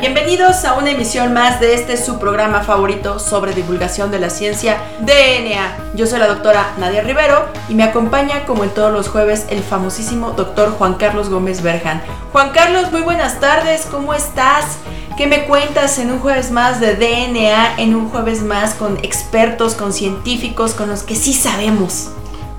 bienvenidos a una emisión más de este su programa favorito sobre divulgación de la ciencia DNA. Yo soy la doctora Nadia Rivero y me acompaña como en todos los jueves el famosísimo doctor Juan Carlos Gómez Berjan. Juan Carlos, muy buenas tardes, ¿cómo estás? ¿Qué me cuentas en un jueves más de DNA, en un jueves más con expertos, con científicos, con los que sí sabemos?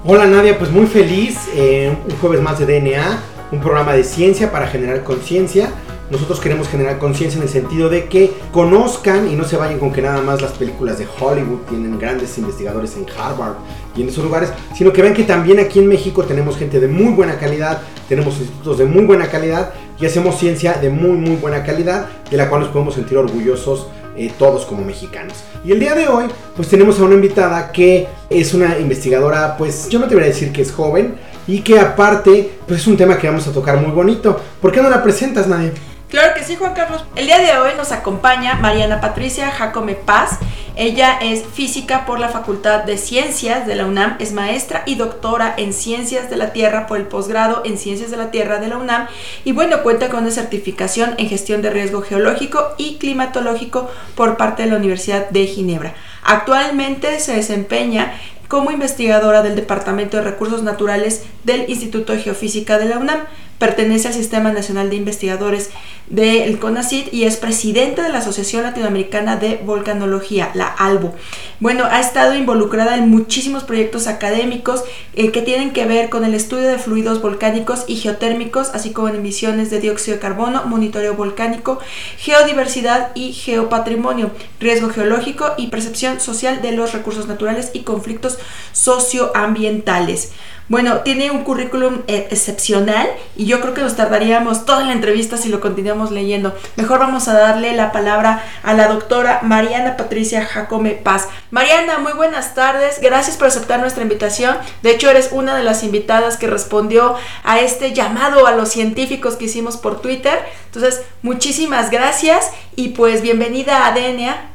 Hola Nadia, pues muy feliz, eh, un jueves más de DNA, un programa de ciencia para generar conciencia. Nosotros queremos generar conciencia en el sentido de que conozcan y no se vayan con que nada más las películas de Hollywood tienen grandes investigadores en Harvard y en esos lugares, sino que vean que también aquí en México tenemos gente de muy buena calidad, tenemos institutos de muy buena calidad y hacemos ciencia de muy muy buena calidad, de la cual nos podemos sentir orgullosos eh, todos como mexicanos. Y el día de hoy, pues tenemos a una invitada que es una investigadora, pues yo no te voy a decir que es joven y que aparte, pues es un tema que vamos a tocar muy bonito. ¿Por qué no la presentas, Nadie? Claro que sí, Juan Carlos. El día de hoy nos acompaña Mariana Patricia Jacome Paz. Ella es física por la Facultad de Ciencias de la UNAM, es maestra y doctora en Ciencias de la Tierra por el posgrado en Ciencias de la Tierra de la UNAM y bueno, cuenta con una certificación en gestión de riesgo geológico y climatológico por parte de la Universidad de Ginebra. Actualmente se desempeña como investigadora del Departamento de Recursos Naturales del Instituto de Geofísica de la UNAM. Pertenece al Sistema Nacional de Investigadores del CONACYT y es presidenta de la Asociación Latinoamericana de Volcanología, la ALBO. Bueno, ha estado involucrada en muchísimos proyectos académicos eh, que tienen que ver con el estudio de fluidos volcánicos y geotérmicos, así como en emisiones de dióxido de carbono, monitoreo volcánico, geodiversidad y geopatrimonio, riesgo geológico y percepción social de los recursos naturales y conflictos socioambientales. Bueno, tiene un currículum eh, excepcional y yo creo que nos tardaríamos toda la entrevista si lo continuamos leyendo. Mejor vamos a darle la palabra a la doctora Mariana Patricia Jacome Paz. Mariana, muy buenas tardes. Gracias por aceptar nuestra invitación. De hecho, eres una de las invitadas que respondió a este llamado a los científicos que hicimos por Twitter. Entonces, muchísimas gracias y pues bienvenida a DNA.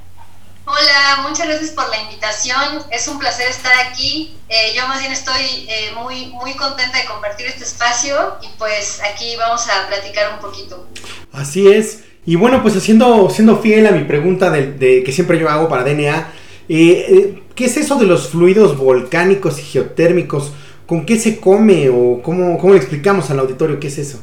Hola, muchas gracias por la invitación. Es un placer estar aquí. Eh, yo más bien estoy eh, muy, muy contenta de compartir este espacio y pues aquí vamos a platicar un poquito. Así es. Y bueno, pues haciendo, siendo fiel a mi pregunta de, que siempre yo hago para DNA, eh, ¿qué es eso de los fluidos volcánicos y geotérmicos? ¿Con qué se come o cómo, cómo le explicamos al auditorio qué es eso?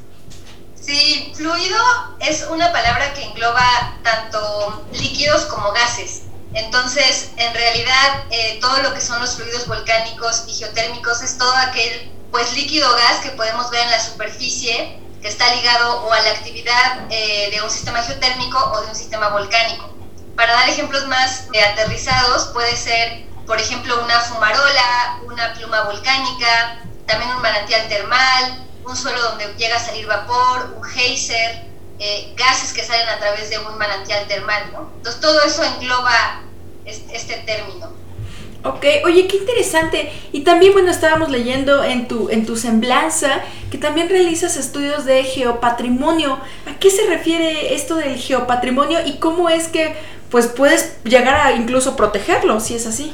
Sí, fluido es una palabra que engloba tanto líquidos como gases. Entonces, en realidad, eh, todo lo que son los fluidos volcánicos y geotérmicos es todo aquel pues líquido gas que podemos ver en la superficie que está ligado o a la actividad eh, de un sistema geotérmico o de un sistema volcánico. Para dar ejemplos más eh, aterrizados, puede ser, por ejemplo, una fumarola, una pluma volcánica, también un manantial termal, un suelo donde llega a salir vapor, un geyser, eh, gases que salen a través de un manantial termal, ¿no? Entonces todo eso engloba este, término. Ok, oye, qué interesante. Y también, bueno, estábamos leyendo en tu, en tu semblanza que también realizas estudios de geopatrimonio. ¿A qué se refiere esto del geopatrimonio y cómo es que pues puedes llegar a incluso protegerlo, si es así?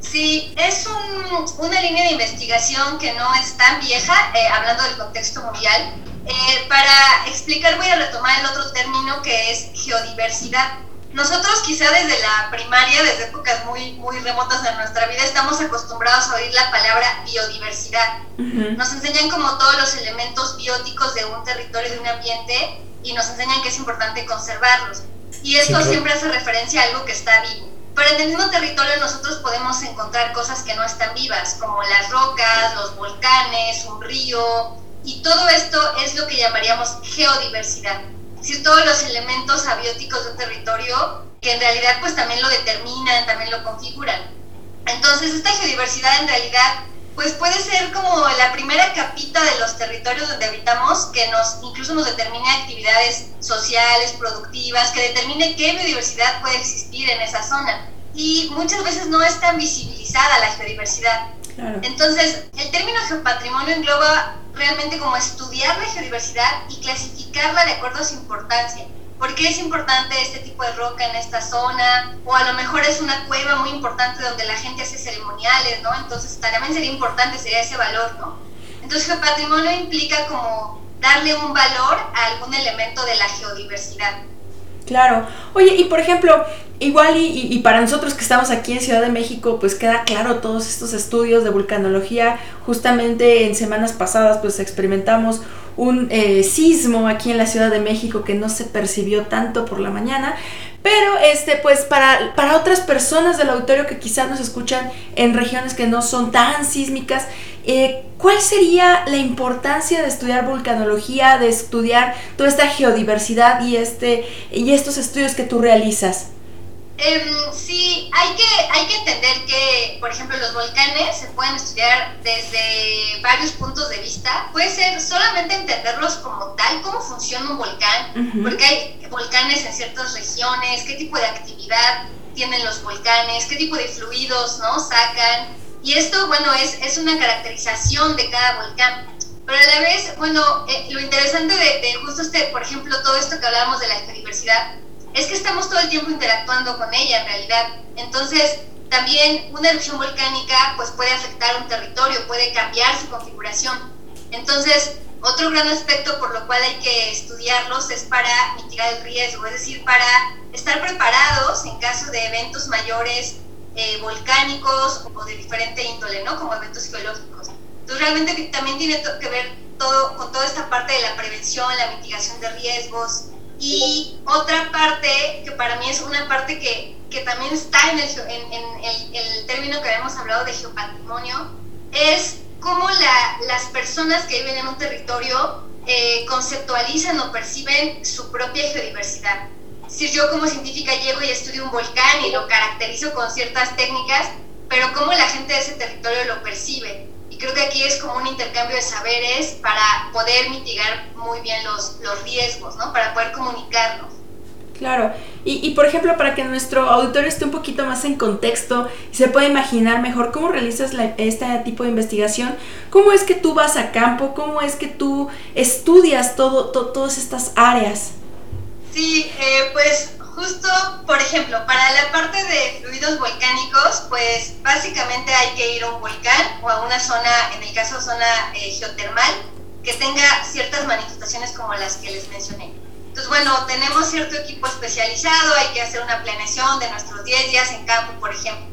Sí, es un, una línea de investigación que no es tan vieja, eh, hablando del contexto mundial. Eh, para explicar voy a retomar el otro término que es geodiversidad. Nosotros quizá desde la primaria, desde épocas muy, muy remotas de nuestra vida, estamos acostumbrados a oír la palabra biodiversidad. Nos enseñan como todos los elementos bióticos de un territorio, de un ambiente, y nos enseñan que es importante conservarlos. Y esto siempre hace referencia a algo que está vivo. Pero en el mismo territorio nosotros podemos encontrar cosas que no están vivas, como las rocas, los volcanes, un río, Y todo esto es lo que llamaríamos geodiversidad. Decir, todos los elementos abióticos de un territorio que en realidad pues también lo determinan, también lo configuran. Entonces esta geodiversidad en realidad pues puede ser como la primera capita de los territorios donde habitamos que nos incluso nos determine actividades sociales, productivas, que determine qué biodiversidad puede existir en esa zona. Y muchas veces no es tan visibilizada la geodiversidad. Entonces, el término geopatrimonio engloba realmente como estudiar la geodiversidad y clasificarla de acuerdo a su importancia. ¿Por qué es importante este tipo de roca en esta zona? O a lo mejor es una cueva muy importante donde la gente hace ceremoniales, ¿no? Entonces también sería importante, sería ese valor, ¿no? Entonces geopatrimonio implica como darle un valor a algún elemento de la geodiversidad. Claro. Oye, y por ejemplo, igual y, para nosotros que estamos aquí en Ciudad de México, pues queda claro todos estos estudios de vulcanología. Justamente en semanas pasadas, pues experimentamos un eh, sismo aquí en la Ciudad de México que no se percibió tanto por la mañana. Pero este, pues para, para otras personas del auditorio que quizás nos escuchan en regiones que no son tan sísmicas, eh, ¿cuál sería la importancia de estudiar vulcanología, de estudiar toda esta geodiversidad y, este, y estos estudios que tú realizas? Eh, sí, hay que, hay que entender que, por ejemplo, los volcanes se pueden estudiar desde varios puntos de vista. Puede ser solamente entenderlos como tal, cómo funciona un volcán, porque hay volcanes en ciertas regiones, qué tipo de actividad tienen los volcanes, qué tipo de fluidos ¿no? sacan. Y esto, bueno, es, es una caracterización de cada volcán. Pero a la vez, bueno, eh, lo interesante de, de, justo este, por ejemplo, todo esto que hablábamos de la biodiversidad, es que estamos todo el tiempo interactuando con ella en realidad. Entonces, también una erupción volcánica pues puede afectar un territorio, puede cambiar su configuración. Entonces, otro gran aspecto por lo cual hay que estudiarlos es para mitigar el riesgo, es decir, para estar preparados en caso de eventos mayores eh, volcánicos o de diferente índole, ¿no? Como eventos geológicos. Entonces, realmente también tiene que ver todo con toda esta parte de la prevención, la mitigación de riesgos, y otra parte, que para mí es una parte que, que también está en, el, término que habíamos hablado de geopatrimonio, es cómo la, las personas que viven en un territorio eh, conceptualizan o perciben su propia geodiversidad. Si yo como científica llego y estudio un volcán y lo caracterizo con ciertas técnicas, pero cómo la gente de ese territorio lo percibe creo que aquí es como un intercambio de saberes para poder mitigar muy bien los, los riesgos, ¿no? Para poder comunicarnos. Claro, y, y, por ejemplo, para que nuestro auditorio esté un poquito más en contexto y se pueda imaginar mejor cómo realizas este tipo de investigación, cómo es que tú vas a campo, cómo es que tú estudias todo, todas estas áreas. Sí, eh, pues Justo, por ejemplo, para la parte de fluidos volcánicos, pues básicamente hay que ir a un volcán o a una zona, en el caso zona eh, geotermal, que tenga ciertas manifestaciones como las que les mencioné. Entonces, bueno, tenemos cierto equipo especializado, hay que hacer una planeación de nuestros 10 días en campo, por ejemplo.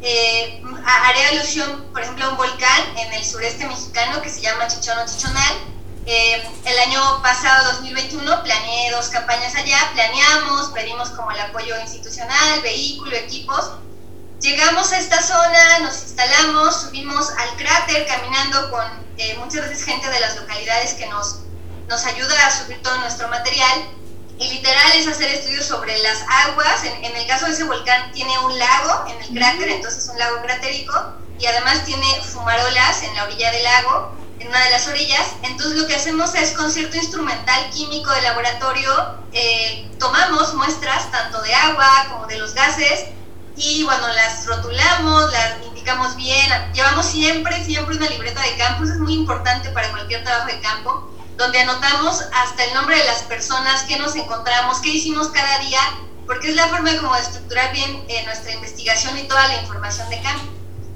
Eh, haré alusión, por ejemplo, a un volcán en el sureste mexicano que se llama Chichón Chichonal, eh, el año pasado, 2021, planeé dos campañas allá, planeamos, pedimos como el apoyo institucional, vehículo, equipos. Llegamos a esta zona, nos instalamos, subimos al cráter caminando con eh, muchas veces gente de las localidades que nos, nos ayuda a subir todo nuestro material. Y literal es hacer estudios sobre las aguas. En, en el caso de ese volcán tiene un lago en el cráter, entonces un lago cratérico, y además tiene fumarolas en la orilla del lago una de las orillas. Entonces lo que hacemos es con cierto instrumental químico de laboratorio, eh, tomamos muestras tanto de agua como de los gases y bueno, las rotulamos, las indicamos bien, llevamos siempre, siempre una libreta de campo, eso es muy importante para cualquier trabajo de campo, donde anotamos hasta el nombre de las personas, qué nos encontramos, qué hicimos cada día, porque es la forma como estructurar bien eh, nuestra investigación y toda la información de campo.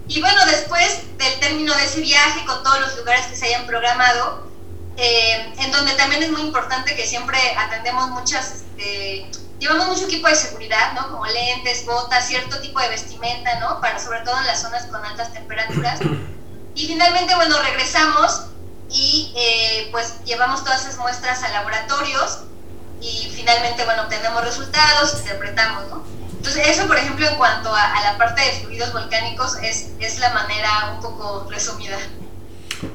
Y bueno, después del término de ese viaje, con todos los lugares que se hayan programado, eh, en donde también es muy importante que siempre atendemos muchas, este, llevamos mucho equipo de seguridad, ¿no? Como lentes, botas, cierto tipo de vestimenta, ¿no? Para sobre todo en las zonas con altas temperaturas. Y finalmente, bueno, regresamos y eh, pues llevamos todas esas muestras a laboratorios y finalmente, bueno, obtenemos resultados, interpretamos, ¿no? Entonces, eso, por ejemplo, en cuanto a, la parte de fluidos volcánicos, es, es la manera un poco resumida.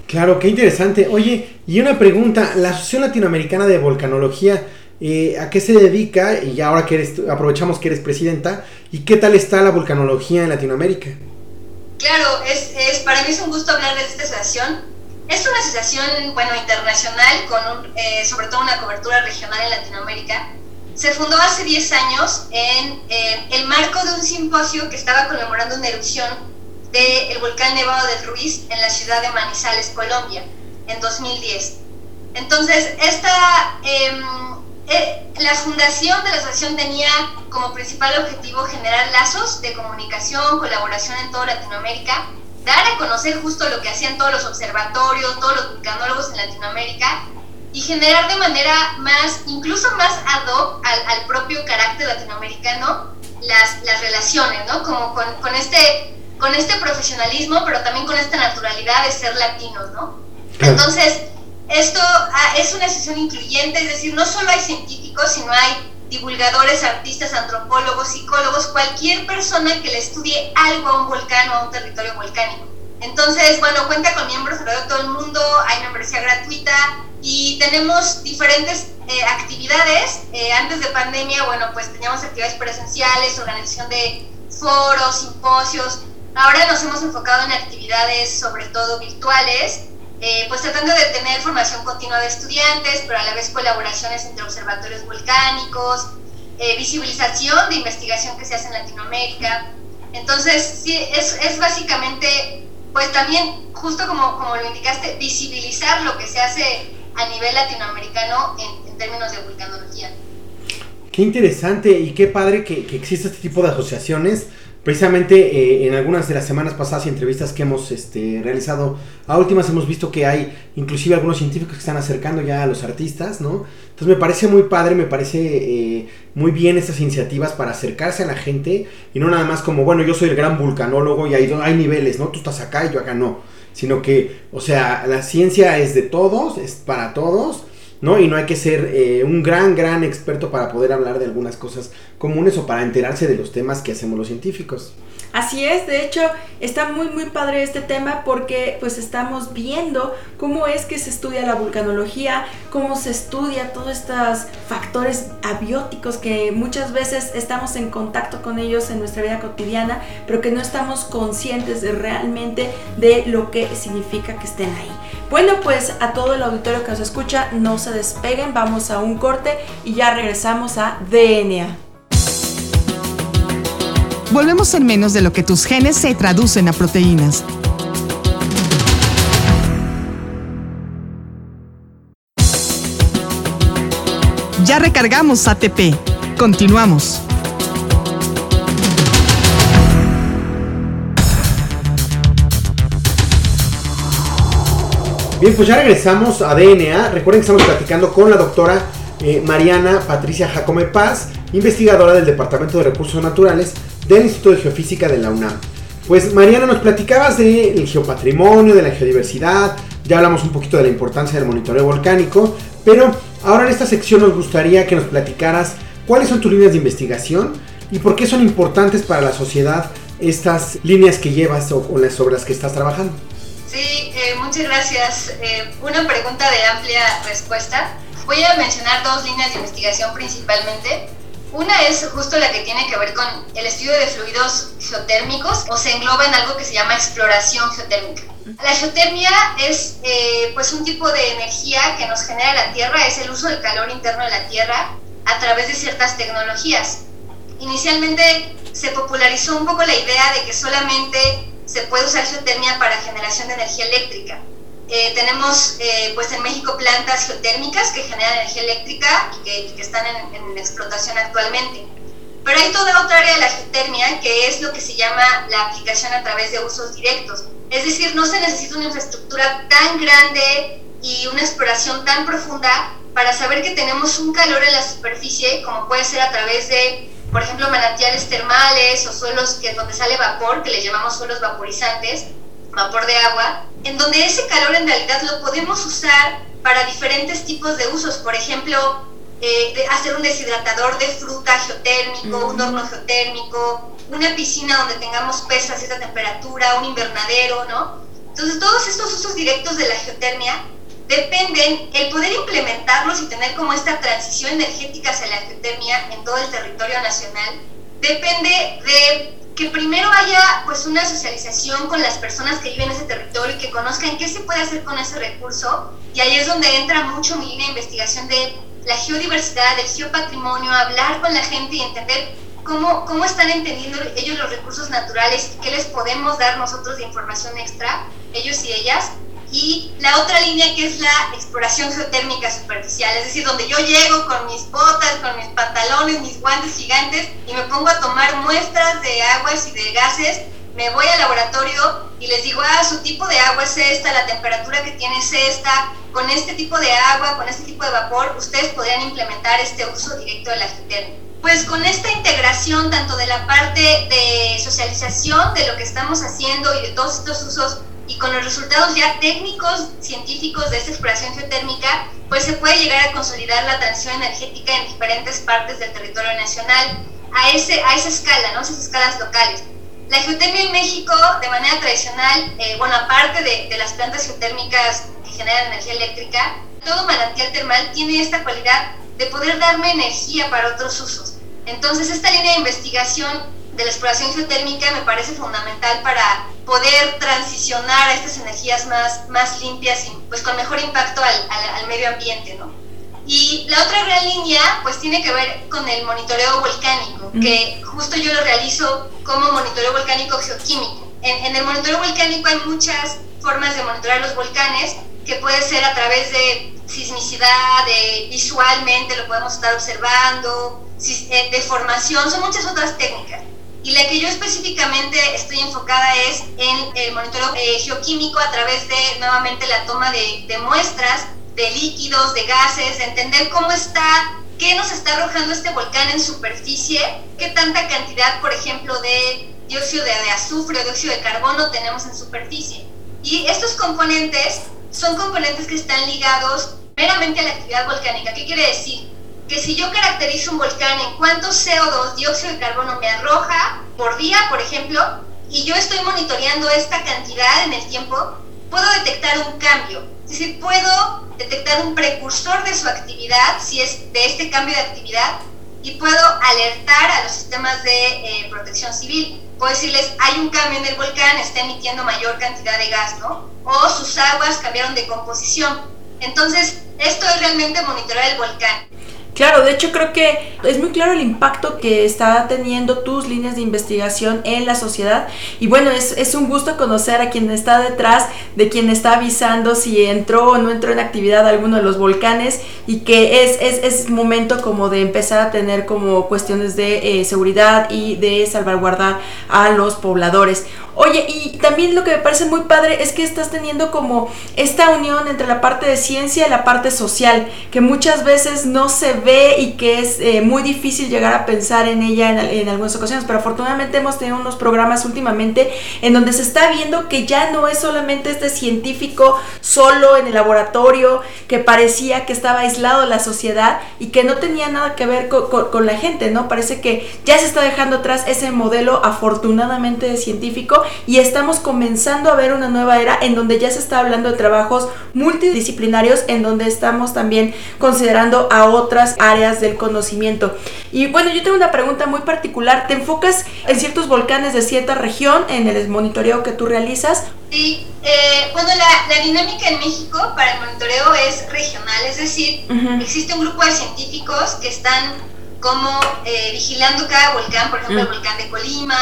Claro, qué interesante. Oye, y una pregunta, la Asociación Latinoamericana de Volcanología, eh, ¿a qué se dedica? Y ahora que eres, aprovechamos que eres presidenta, ¿y qué tal está la volcanología en Latinoamérica? Claro, es, es, para mí es un gusto hablar de esta asociación. Es una asociación, bueno, internacional, con eh, sobre todo una cobertura regional en Latinoamérica. Se fundó hace 10 años en eh, el marco de un simposio que estaba conmemorando una erupción del volcán Nevado del Ruiz en la ciudad de Manizales, Colombia, en 2010. Entonces, esta, em, eh, la fundación de la asociación tenía como principal objetivo generar lazos de comunicación, colaboración en toda Latinoamérica, dar a conocer justo lo que hacían todos los observatorios, todos los vulcanólogos en Latinoamérica y generar de manera más, incluso más ad hoc al, al propio carácter latinoamericano, las, las relaciones, ¿no? Como con, con, este, con este profesionalismo, pero también con esta naturalidad de ser latinos, ¿no? Entonces, esto ah, es una sesión incluyente, es decir, no solo hay científicos, sino hay divulgadores, artistas, antropólogos, psicólogos, cualquier persona que le estudie algo a un volcán o a un territorio volcánico. Entonces, bueno, cuenta con miembros de todo el mundo, hay membresía gratuita y tenemos diferentes eh, actividades. Eh, antes de pandemia, bueno, pues teníamos actividades presenciales, organización de foros, simposios. Ahora nos hemos enfocado en actividades sobre todo virtuales, eh, pues tratando de tener formación continua de estudiantes, pero a la vez colaboraciones entre observatorios volcánicos, eh, visibilización de investigación que se hace en Latinoamérica. Entonces, sí, es, es básicamente, pues también, justo como, como lo indicaste, visibilizar lo que se hace a nivel latinoamericano en, términos de vulcanología. Qué interesante y qué padre que, que exista este tipo de asociaciones Precisamente eh, en algunas de las semanas pasadas y entrevistas que hemos este, realizado a últimas hemos visto que hay inclusive algunos científicos que están acercando ya a los artistas, ¿no? Entonces me parece muy padre, me parece eh, muy bien estas iniciativas para acercarse a la gente y no nada más como, bueno, yo soy el gran vulcanólogo y hay, hay niveles, ¿no? Tú estás acá y yo acá no, sino que, o sea, la ciencia es de todos, es para todos ¿no? Y no hay que ser eh, un gran, gran experto para poder hablar de algunas cosas comunes o para enterarse de los temas que hacemos los científicos. Así es, de hecho está muy muy padre este tema porque pues estamos viendo cómo es que se estudia la vulcanología, cómo se estudia todos estos factores abióticos que muchas veces estamos en contacto con ellos en nuestra vida cotidiana, pero que no estamos conscientes realmente de lo que significa que estén ahí. Bueno, pues a todo el auditorio que nos escucha, no se despeguen, vamos a un corte y ya regresamos a DNA. Volvemos en menos de lo que tus genes se traducen a proteínas. Ya recargamos ATP. Continuamos. Bien, pues ya regresamos a DNA. Recuerden que estamos platicando con la doctora eh, Mariana Patricia Jacome Paz, investigadora del Departamento de Recursos Naturales del Instituto de Geofísica de la UNAM. Pues Mariana, nos platicabas del geopatrimonio, de la geodiversidad, ya hablamos un poquito de la importancia del monitoreo volcánico, pero ahora en esta sección nos gustaría que nos platicaras cuáles son tus líneas de investigación y por qué son importantes para la sociedad estas líneas que llevas o, o las sobre las que estás trabajando. Sí, eh, muchas gracias. Eh, una pregunta de amplia respuesta. Voy a mencionar dos líneas de investigación principalmente. Una es justo la que tiene que ver con el estudio de fluidos geotérmicos o se engloba en algo que se llama exploración geotérmica. La geotermia es eh, pues un tipo de energía que nos genera la Tierra, es el uso del calor interno de la Tierra a través de ciertas tecnologías. Inicialmente se popularizó un poco la idea de que solamente se puede usar geotermia para generación de energía eléctrica. Eh, tenemos eh, pues en México plantas geotérmicas que generan energía eléctrica y que, que están en, en, explotación actualmente. Pero hay toda otra área de la geotermia que es lo que se llama la aplicación a través de usos directos. Es decir, no se necesita una infraestructura tan grande y una exploración tan profunda para saber que tenemos un calor en la superficie, como puede ser a través de, por ejemplo, manantiales termales o suelos que, donde sale vapor, que le llamamos suelos vaporizantes, vapor de agua, en donde ese calor en realidad lo podemos usar para diferentes tipos de usos. Por ejemplo, eh, de hacer un deshidratador de fruta geotérmico, uh -huh. un horno geotérmico, una piscina donde tengamos peces a cierta temperatura, un invernadero, ¿no? Entonces, todos estos usos directos de la geotermia dependen el poder implementarlos y tener como esta transición energética hacia la geotermia en todo el territorio nacional, depende de que primero haya pues una socialización con las personas que viven en ese territorio y que conozcan qué se puede hacer con ese recurso. Y ahí es donde entra mucho mi línea de investigación de la geodiversidad, del geopatrimonio, hablar con la gente y entender cómo, cómo están entendiendo ellos los recursos naturales qué les podemos dar nosotros de información extra, ellos y ellas. Y la otra línea que es la exploración geotérmica superficial, es decir, donde yo llego con mis botas, con mis pantalones, mis guantes gigantes y me pongo a tomar muestras de aguas y de gases, me voy al laboratorio y les digo, ah, su tipo de agua es esta, la temperatura que tiene es esta, con este tipo de agua, con este tipo de vapor, ustedes podrían implementar este uso directo de la geotérmica pues con esta integración tanto de la parte de socialización de lo que estamos haciendo y de todos estos usos y con los resultados ya técnicos, científicos de esta exploración geotérmica, pues se puede llegar a consolidar la transición energética en diferentes partes del territorio nacional a, ese, a esa escala, ¿no? esas escalas locales. La geotermia en México, de manera tradicional, eh, bueno, aparte de, de las plantas geotérmicas que generan energía eléctrica, todo manantial termal tiene esta cualidad de poder darme energía para otros usos. Entonces, esta línea de investigación de la exploración geotérmica me parece fundamental para poder transicionar a estas energías más, más limpias y pues con mejor impacto al, medio ambiente, ¿no? Y la otra gran línea pues tiene que ver con el monitoreo volcánico, que justo yo lo realizo como monitoreo volcánico geoquímico. En, en el monitoreo volcánico hay muchas formas de monitorear los volcanes, que puede ser a través de sismicidad, de visualmente lo podemos estar observando, eh, de formación, son muchas otras técnicas. Y la que yo específicamente estoy enfocada es en el monitoreo eh, geoquímico a través de nuevamente la toma de, muestras de líquidos, de gases, de entender cómo está, qué nos está arrojando este volcán en superficie, qué tanta cantidad, por ejemplo, de dióxido de, de azufre o dióxido de carbono tenemos en superficie. Y estos componentes son componentes que están ligados meramente a la actividad volcánica. ¿Qué quiere decir? Que si yo caracterizo un volcán en cuánto CO2, dióxido de carbono, me arroja por día, por ejemplo, y yo estoy monitoreando esta cantidad en el tiempo, puedo detectar un cambio. Es decir, puedo detectar un precursor de su actividad, si es de este cambio de actividad, y puedo alertar a los sistemas de eh, protección civil. Puedo decirles, hay un cambio en el volcán, está emitiendo mayor cantidad de gas, ¿no? O sus aguas cambiaron de composición. Entonces, esto es realmente monitorear el volcán. Claro, de hecho creo que es muy claro el impacto que está teniendo tus líneas de investigación en la sociedad. Y bueno, es, es, un gusto conocer a quien está detrás de quien está avisando si entró o no entró en actividad alguno de los volcanes y que es, es, es momento como de empezar a tener como cuestiones de eh, seguridad y de salvaguardar a los pobladores. Oye, y también lo que me parece muy padre es que estás teniendo como esta unión entre la parte de ciencia y la parte social, que muchas veces no se ve y que es eh, muy difícil llegar a pensar en ella en, algunas ocasiones, pero afortunadamente hemos tenido unos programas últimamente en donde se está viendo que ya no es solamente este científico solo en el laboratorio que parecía que estaba aislado la sociedad y que no tenía nada que ver con, con la gente, ¿no? Parece que ya se está dejando atrás ese modelo afortunadamente científico y estamos comenzando a ver una nueva era en donde ya se está hablando de trabajos multidisciplinarios, en donde estamos también considerando a otras áreas del conocimiento. Y bueno, yo tengo una pregunta muy particular. ¿Te enfocas en ciertos volcanes de cierta región en el monitoreo que tú realizas? Sí, eh, bueno, la, dinámica en México para el monitoreo es regional, es decir, existe un grupo de científicos que están como eh, vigilando cada volcán, por ejemplo, el volcán de Colima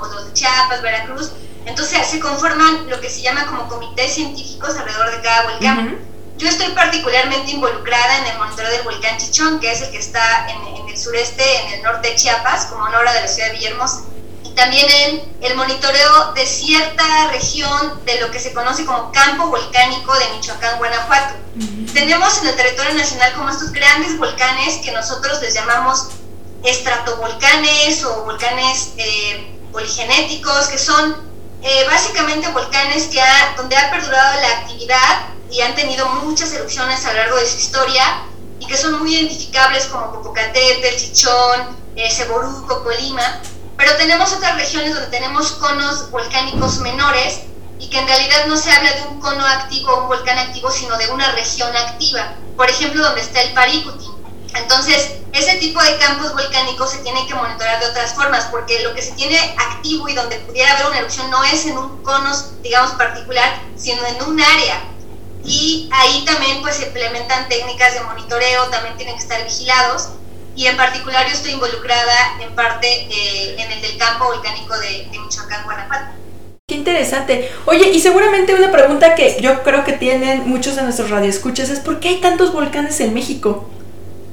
o, los de Chiapas, Veracruz. Entonces se conforman lo que se llama como comités científicos alrededor de cada volcán. Yo estoy particularmente involucrada en el monitoreo del volcán Chichón, que es el que está en, en el sureste, en el norte de Chiapas, como una hora de la ciudad de Villahermosa también en el monitoreo de cierta región de lo que se conoce como campo volcánico de Michoacán, Guanajuato. Tenemos en el territorio nacional como estos grandes volcanes que nosotros les llamamos estratovolcanes o volcanes eh, poligenéticos, que son eh, básicamente volcanes que donde ha perdurado la actividad y han tenido muchas erupciones a lo largo de su historia y que son muy identificables como Popocatépetl, Chichón, eh, Ceboruco, Colima pero tenemos otras regiones donde tenemos conos volcánicos menores y que en realidad no se habla de un cono activo o un volcán activo, sino de una región activa. Por ejemplo, donde está el Paricutín. Entonces, ese tipo de campos volcánicos se tienen que monitorear de otras formas, porque lo que se tiene activo y donde pudiera haber una erupción no es en un cono, digamos, particular, sino en un área. Y ahí también pues se implementan técnicas de monitoreo, también tienen que estar vigilados. Y en particular yo estoy involucrada en parte eh, en el del campo volcánico de, de Michoacán, Guanajuato. Qué interesante. Oye, y seguramente una pregunta que yo creo que tienen muchos de nuestros radioescuchas es ¿por qué hay tantos volcanes en México?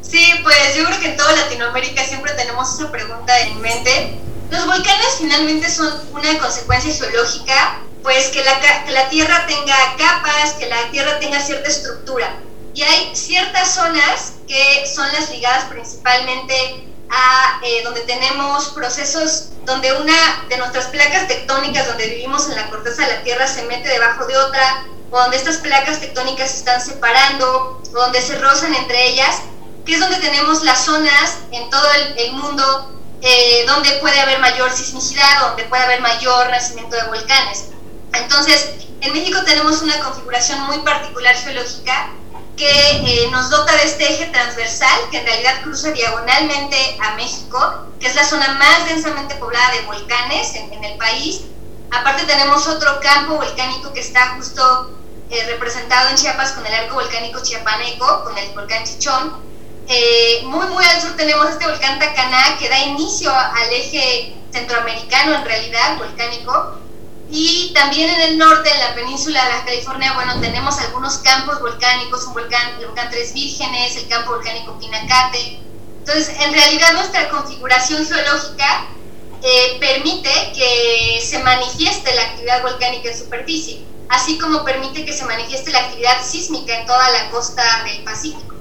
Sí, pues yo creo que en toda Latinoamérica siempre tenemos esa pregunta en mente. Los volcanes finalmente son una consecuencia geológica, pues que la, que la Tierra tenga capas, que la Tierra tenga cierta estructura. Y hay ciertas zonas que son las ligadas principalmente a eh, donde tenemos procesos donde una de nuestras placas tectónicas donde vivimos en la corteza de la Tierra se mete debajo de otra, o donde estas placas tectónicas se están separando, o donde se rozan entre ellas, que es donde tenemos las zonas en todo el, mundo eh, donde puede haber mayor sismicidad, donde puede haber mayor nacimiento de volcanes. Entonces, en México tenemos una configuración muy particular geológica que eh, nos dota de este eje transversal que en realidad cruza diagonalmente a México, que es la zona más densamente poblada de volcanes en, el país. Aparte tenemos otro campo volcánico que está justo eh, representado en Chiapas con el arco volcánico chiapaneco, con el volcán Chichón. Eh, muy, muy al sur tenemos este volcán Tacaná que da inicio al eje centroamericano en realidad volcánico y también en el norte, en la península de la California, bueno, tenemos algunos campos volcánicos, un volcán, el volcán Tres Vírgenes, el campo volcánico Pinacate. Entonces, en realidad nuestra configuración geológica eh, permite que se manifieste la actividad volcánica en superficie, así como permite que se manifieste la actividad sísmica en toda la costa del Pacífico.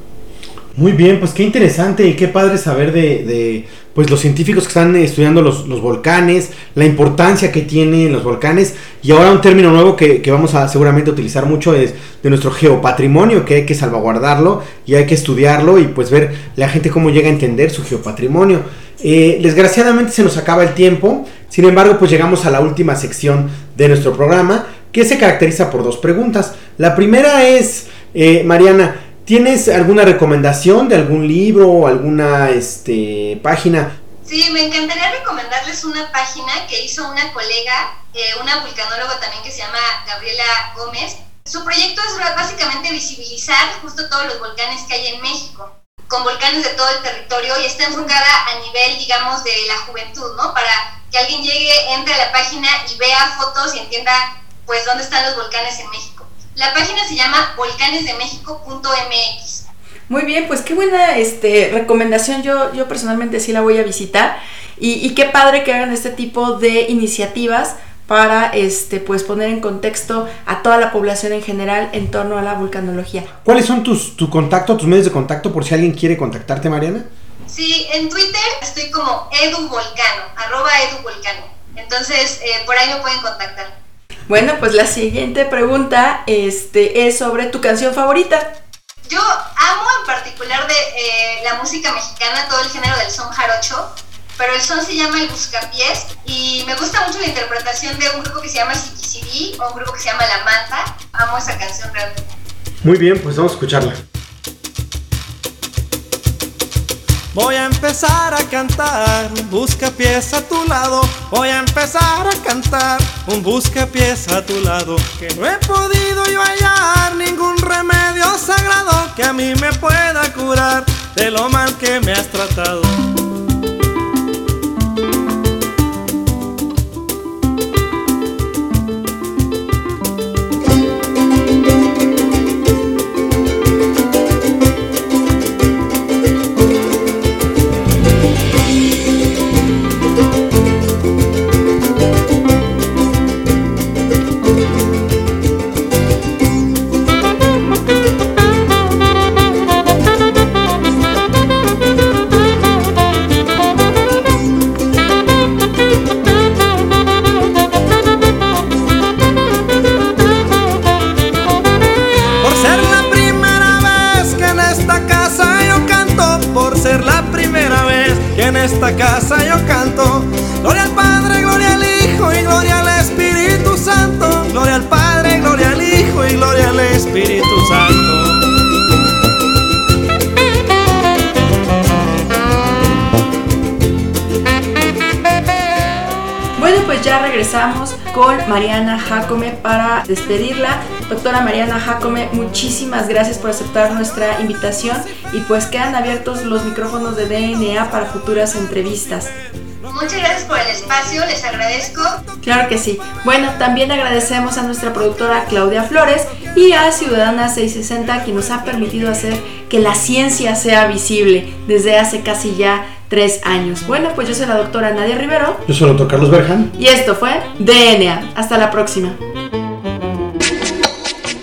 Muy bien, pues qué interesante y qué padre saber de pues los científicos que están estudiando los, volcanes, la importancia que tienen los volcanes y ahora un término nuevo que, vamos a seguramente utilizar mucho es de nuestro geopatrimonio, que hay que salvaguardarlo y hay que estudiarlo y pues ver la gente cómo llega a entender su geopatrimonio. Eh, desgraciadamente se nos acaba el tiempo, sin embargo pues llegamos a la última sección de nuestro programa que se caracteriza por dos preguntas. La primera es, eh, Mariana, ¿Tienes alguna recomendación de algún libro o alguna este, página? Sí, me encantaría recomendarles una página que hizo una colega, eh, una vulcanóloga también que se llama Gabriela Gómez. Su proyecto es básicamente visibilizar justo todos los volcanes que hay en México, con volcanes de todo el territorio y está enfocada a nivel, digamos, de la juventud, ¿no? Para que alguien llegue, entre a la página y vea fotos y entienda, pues, dónde están los volcanes en México. La página se llama volcanesdemexico.mx. Muy bien, pues qué buena este, recomendación. Yo, yo personalmente sí la voy a visitar. Y, qué padre que hagan este tipo de iniciativas para este, pues poner en contexto a toda la población en general en torno a la vulcanología. ¿Cuáles son tus tu contacto, tus medios de contacto por si alguien quiere contactarte, Mariana? Sí, en Twitter estoy como eduvolcano, arroba eduvolcano. Entonces, eh, por ahí me pueden contactar. Bueno, pues la siguiente pregunta este, es sobre tu canción favorita. Yo amo en particular de eh, la música mexicana, todo el género del son jarocho, pero el son se llama El Buscapiés y me gusta mucho la interpretación de un grupo que se llama CD o un grupo que se llama La Manta. Amo esa canción realmente. Muy bien, pues vamos a escucharla. Voy a empezar a cantar un busca pies a tu lado. Voy a empezar a cantar un busca pies a tu lado. Que no he podido yo hallar ningún remedio sagrado que a mí me pueda curar de lo mal que me has tratado. Despedirla. Doctora Mariana Jacome, muchísimas gracias por aceptar nuestra invitación y pues quedan abiertos los micrófonos de DNA para futuras entrevistas. Muchas gracias por el espacio, les agradezco. Claro que sí. Bueno, también agradecemos a nuestra productora Claudia Flores y a Ciudadana 660 que nos ha permitido hacer que la ciencia sea visible desde hace casi ya tres años. Bueno, pues yo soy la doctora Nadia Rivero. Yo soy el doctor Carlos Berjan. Y esto fue DNA. Hasta la próxima.